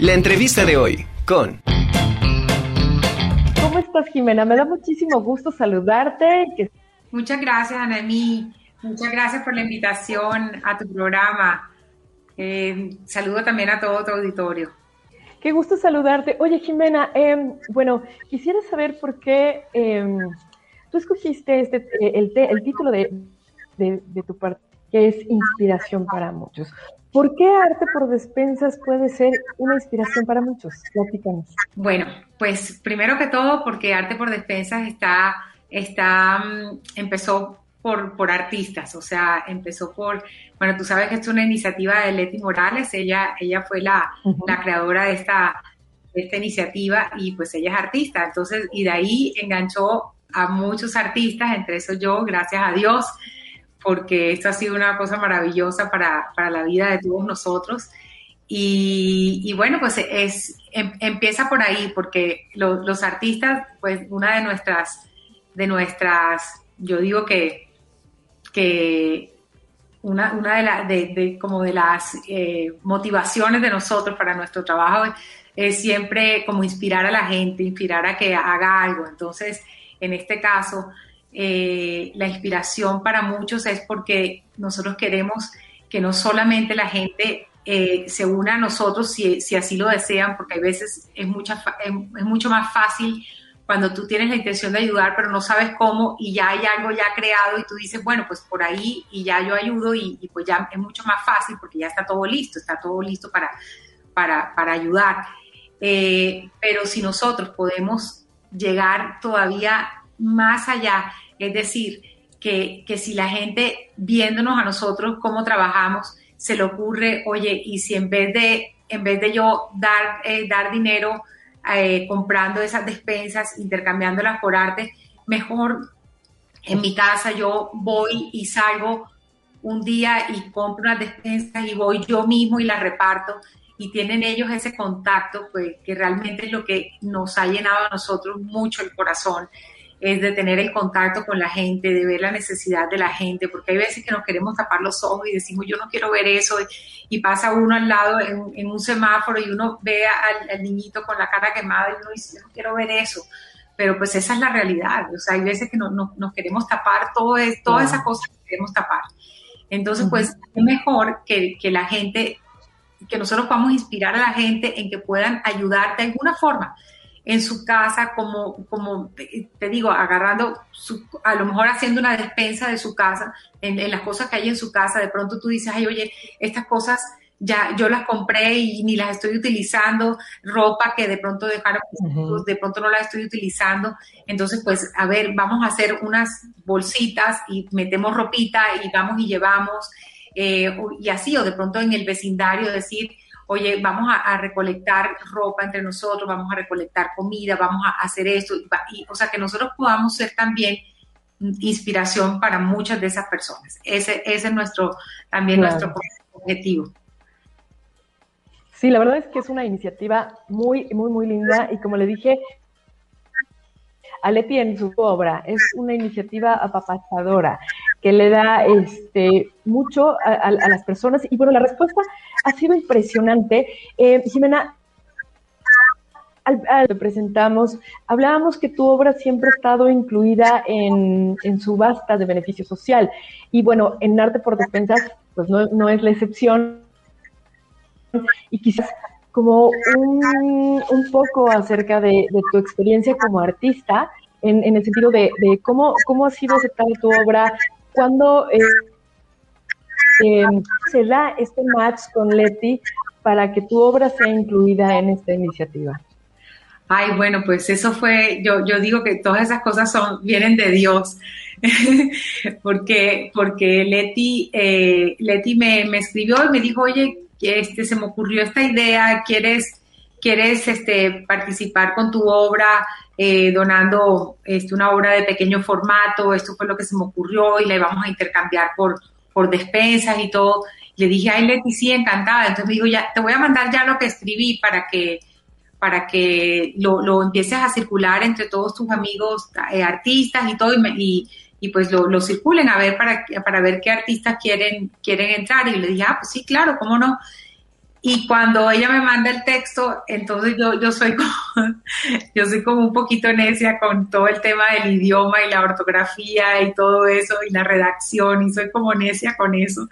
La entrevista de hoy con... ¿Cómo estás, Jimena? Me da muchísimo gusto saludarte. Muchas gracias, Anami. Muchas gracias por la invitación a tu programa. Eh, saludo también a todo tu auditorio. Qué gusto saludarte. Oye, Jimena, em, bueno, quisiera saber por qué em, tú escogiste este, eh, el, el título de, de tu parte, que es Inspiración para muchos. ¿Por qué arte por despensas puede ser una inspiración para muchos? Platícanos. Bueno, pues primero que todo porque arte por despensas está, está, mm, empezó por, por artistas, o sea, empezó por, bueno, tú sabes que es una iniciativa de Leti Morales, ella, ella fue la, la creadora de esta, de esta iniciativa y pues ella es artista, entonces, y de ahí enganchó a muchos artistas, entre esos yo, gracias a Dios, porque esto ha sido una cosa maravillosa para, para la vida de todos nosotros. Y, bueno, pues es, em, empieza por ahí, porque los artistas, pues una de nuestras, de nuestras, yo digo que, que una, una de, las de, como de las eh, motivaciones de nosotros para nuestro trabajo es siempre como inspirar a la gente, inspirar a que haga algo. Entonces, en este caso, eh, la inspiración para muchos es porque nosotros queremos que no solamente la gente eh, se una a nosotros si, si, así lo desean, porque a veces es, es, mucho más fácil cuando tú tienes la intención de ayudar, pero no sabes cómo y ya hay algo ya creado y tú dices, bueno, pues por ahí y ya yo ayudo y, pues ya es mucho más fácil porque ya está todo listo, está todo listo para, para, para ayudar. Eh, pero si nosotros podemos llegar todavía más allá. Es decir, que, si la gente viéndonos a nosotros cómo trabajamos, se le ocurre, oye, y si en vez de, en vez de yo dar, eh, dar dinero eh, comprando esas despensas, intercambiándolas por arte, mejor en mi casa yo voy y salgo un día y compro unas despensas y voy yo mismo y las reparto y tienen ellos ese contacto, pues que realmente es lo que nos ha llenado a nosotros mucho el corazón es de tener el contacto con la gente, de ver la necesidad de la gente, porque hay veces que nos queremos tapar los ojos y decimos yo no quiero ver eso y, pasa uno al lado en, un semáforo y uno ve al, niñito con la cara quemada y uno dice yo no quiero ver eso, pero pues esa es la realidad, o sea, hay veces que no, nos queremos tapar todo es, todas esas cosas que queremos tapar. Entonces, pues es mejor que, que la gente, que nosotros podamos inspirar a la gente en que puedan ayudar de alguna forma en su casa, como, como te digo, agarrando, a lo mejor haciendo una despensa de su casa, en, las cosas que hay en su casa, de pronto tú dices, ay, oye, estas cosas ya yo las compré y ni las estoy utilizando, ropa que de pronto dejaron, de pronto no las estoy utilizando. Entonces, pues, a ver, vamos a hacer unas bolsitas y metemos ropita y vamos y llevamos, eh, y así, o de pronto en el vecindario decir, oye, vamos a, recolectar ropa entre nosotros, vamos a recolectar comida, vamos a hacer esto, y, o sea, que nosotros podamos ser también inspiración para muchas de esas personas. Ese, ese es nuestro, también nuestro objetivo. Sí, la verdad es que es una iniciativa muy, muy, muy linda y como le dije, Aleti en su obra es una iniciativa apapachadora que le da este, mucho a, las personas. Y bueno, la respuesta ha sido impresionante. Eh, Jimena, al, al, presentamos, hablábamos que tu obra siempre ha estado incluida en, en subasta de beneficio social. Y bueno, en Arte por Despensas, pues no, no es la excepción. Y quizás como un, un poco acerca de, de, tu experiencia como artista, en, en el sentido de, de, cómo, cómo ha sido aceptada tu obra, cuando eh, em, se da este match con Leti para que tu obra sea incluida en esta iniciativa? Ay, bueno, pues eso fue, yo, yo digo que todas esas cosas son, vienen de Dios, porque, porque Leti, eh, Leti me, me, escribió y me dijo, oye, este, se me ocurrió esta idea, ¿quieres, quieres este, participar con tu obra? Eh, donando este, una obra de pequeño formato, esto fue lo que se me ocurrió y la íbamos a intercambiar por, por despensas y todo. Le dije, ay Leti, sí, encantada. Entonces me dijo, ya, te voy a mandar ya lo que escribí para que, para que lo, lo empieces a circular entre todos tus amigos eh, artistas y todo, y, y, pues lo, lo, circulen a ver para, para ver qué artistas quieren, quieren entrar. Y le dije, ah, pues sí, claro, cómo no. Y cuando ella me manda el texto, entonces yo, yo soy como, yo soy como un poquito necia con todo el tema del idioma y la ortografía y todo eso y la redacción y soy como necia con eso.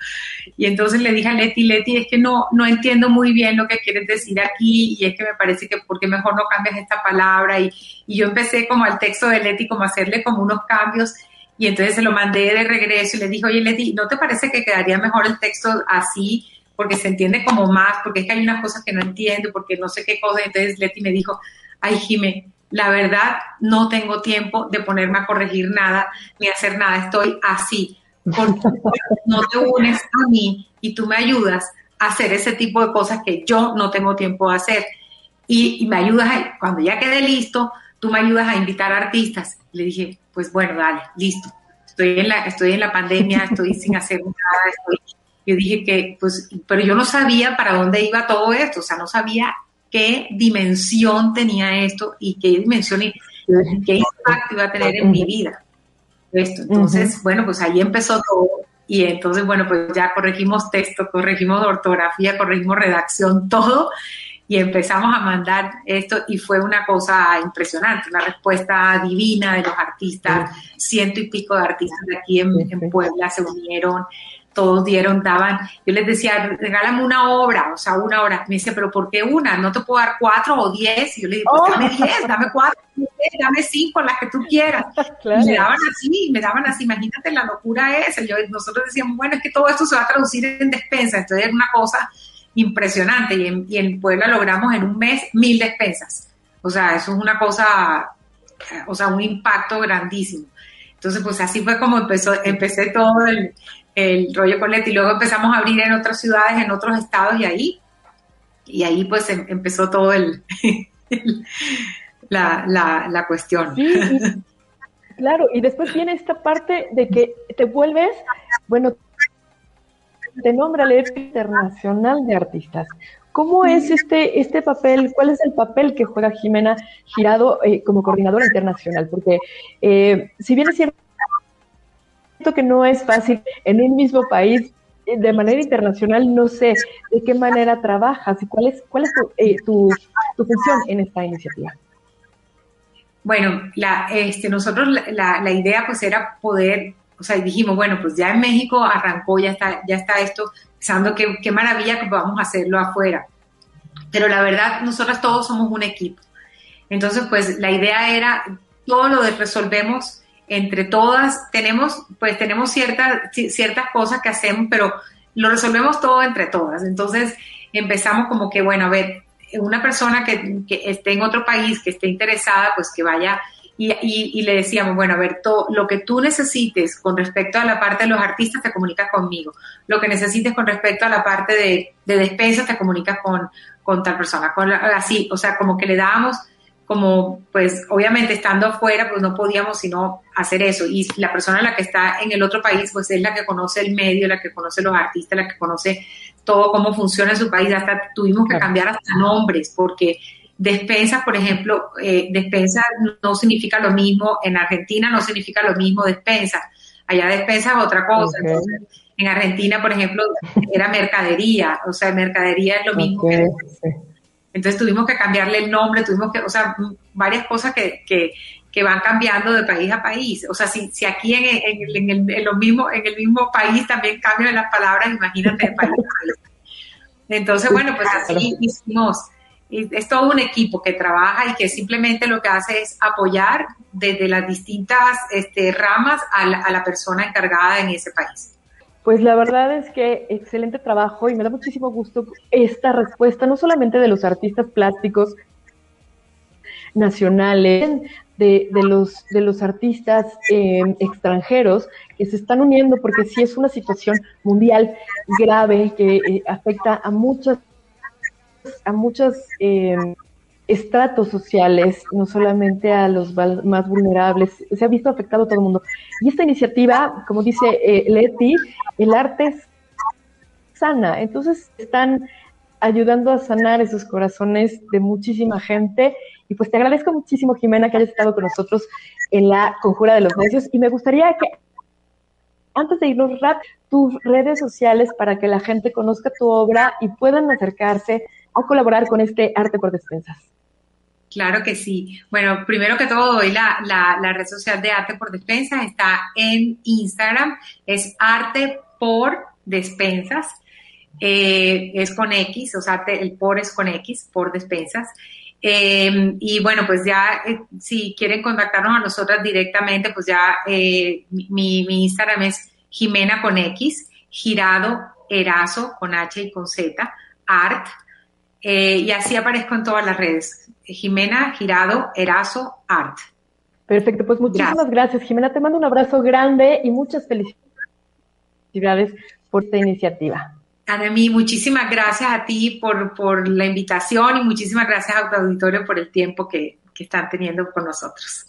Y entonces le dije a Leti, Leti, es que no, no entiendo muy bien lo que quieres decir aquí y es que me parece que porque mejor no cambias esta palabra y, y yo empecé como al texto de Leti como a hacerle como unos cambios y entonces se lo mandé de regreso y le dije, oye Leti, ¿no te parece que quedaría mejor el texto así? Porque se entiende como más, porque es que hay unas cosas que no entiendo, porque no sé qué cosa. Entonces Leti me dijo, ay Jime, la verdad no tengo tiempo de ponerme a corregir nada ni hacer nada, estoy así, porque no te unes a mí y tú me ayudas a hacer ese tipo de cosas que yo no tengo tiempo de hacer. Y, me ayudas, a, cuando ya quede listo, tú me ayudas a invitar a artistas. Le dije, pues bueno, dale, listo. Estoy en la, estoy en la pandemia, estoy sin hacer nada, estoy yo dije que, pues, pero yo no sabía para dónde iba todo esto, o sea, no sabía qué dimensión tenía esto y qué dimensión y qué impacto iba a tener en mi vida. Esto. Entonces, bueno, pues ahí empezó todo. Y entonces, bueno, pues ya corregimos texto, corregimos ortografía, corregimos redacción, todo. Y empezamos a mandar esto y fue una cosa impresionante, una respuesta divina de los artistas, ciento y pico de artistas de aquí en, en Puebla se unieron todos dieron, daban, yo les decía, regálame una obra, o sea, una hora. Me dice, pero ¿por qué una? ¿No te puedo dar cuatro o diez? Y yo le digo, pues oh. dame diez, dame cuatro, dame cinco, las que tú quieras. Y me daban así, me daban así, imagínate la locura esa. Yo, nosotros decíamos, bueno, es que todo esto se va a traducir en despensa, entonces es una cosa impresionante. Y en, y en Puebla logramos en un mes mil despensas. O sea, eso es una cosa, o sea, un impacto grandísimo. Entonces, pues así fue como empezó, empecé todo el, el rollo y luego empezamos a abrir en otras ciudades, en otros estados y ahí, y ahí pues em, empezó todo el, la, la, cuestión. claro, y después viene esta parte de que te vuelves, bueno, te nombra el internacional de artistas. ¿Cómo es este, este papel? ¿Cuál es el papel que juega Jimena Girado eh, como coordinadora internacional? Porque eh, si bien es cierto que no es fácil en un mismo país eh, de manera internacional, no sé de qué manera trabajas y cuál es, cuál es tu, eh, tu, función en esta iniciativa. Bueno, la, este, nosotros la, la, idea pues era poder, o sea, dijimos, bueno, pues ya en México arrancó, ya está, ya está esto, pensando que qué maravilla que podamos hacerlo afuera. Pero la verdad, nosotros todos somos un equipo. Entonces, pues la idea era, todo lo resolvemos entre todas, tenemos, pues tenemos ciertas, ciertas cosas que hacemos, pero lo resolvemos todo entre todas. Entonces empezamos como que, bueno, a ver, una persona que, esté en otro país, que esté interesada, pues que vaya y, y, le decíamos, bueno, a ver, todo, lo que tú necesites con respecto a la parte de los artistas, te comunicas conmigo. Lo que necesites con respecto a la parte de, de te comunicas con, con tal persona. Con así, o sea, como que le dábamos como pues obviamente estando afuera pues no podíamos sino hacer eso. Y la persona la que está en el otro país pues es la que conoce el medio, la que conoce los artistas, la que conoce todo cómo funciona en su país, hasta tuvimos que cambiar hasta nombres porque despensa, por ejemplo, eh, despensa no significa lo mismo, en Argentina no significa lo mismo despensa, allá despensa es otra cosa. en Argentina, por ejemplo, era mercadería, o sea, mercadería es lo mismo que entonces tuvimos que cambiarle el nombre, tuvimos que, o sea, varias cosas que, que, que van cambiando de país a país. O sea, si, si aquí en, en, en, el, lo mismo, en el mismo país también cambian las palabras, imagínate de país a país. Entonces, bueno, pues así hicimos. Es todo un equipo que trabaja y que simplemente lo que hace es apoyar desde las distintas este, ramas a la, a la persona encargada en ese país. Pues la verdad es que excelente trabajo y me da muchísimo gusto esta respuesta, no solamente de los artistas plásticos nacionales, de, los, de los artistas em, extranjeros que se están uniendo, porque sí es una situación mundial grave que eh, afecta a muchas, a muchas em, estratos sociales, no solamente a los más vulnerables, se ha visto afectado a todo el mundo. Y esta iniciativa, como dice eh, Leti, el arte sana, entonces están ayudando a sanar esos corazones de muchísima gente. Y pues te agradezco muchísimo, Jimena, que hayas estado con nosotros en la Conjura de los Necios. Y me gustaría que antes de irnos, Rat, tus redes sociales para que la gente conozca tu obra y puedan acercarse a colaborar con este Arte por Despensas. Claro que sí. Bueno, primero que todo, hoy la, la, red social de Arte por Despensas está en Instagram, es Arte por Despensas, eh, es con X, o sea, el por es con X, por Despensas. Eh, y bueno, pues ya eh, si quieren contactarnos a nosotras directamente, pues ya mi, mi, Instagram es Jimena con X, Girado Erazo con H y con Z, Art, y así aparezco en todas las redes. Jimena Girado Erazo Art. Perfecto, pues muchísimas gracias. Jimena. Te mando un abrazo grande y muchas felicidades por esta iniciativa. Anami, muchísimas gracias a ti por, por la invitación y muchísimas gracias a tu auditorio por el tiempo que, que están teniendo con nosotros.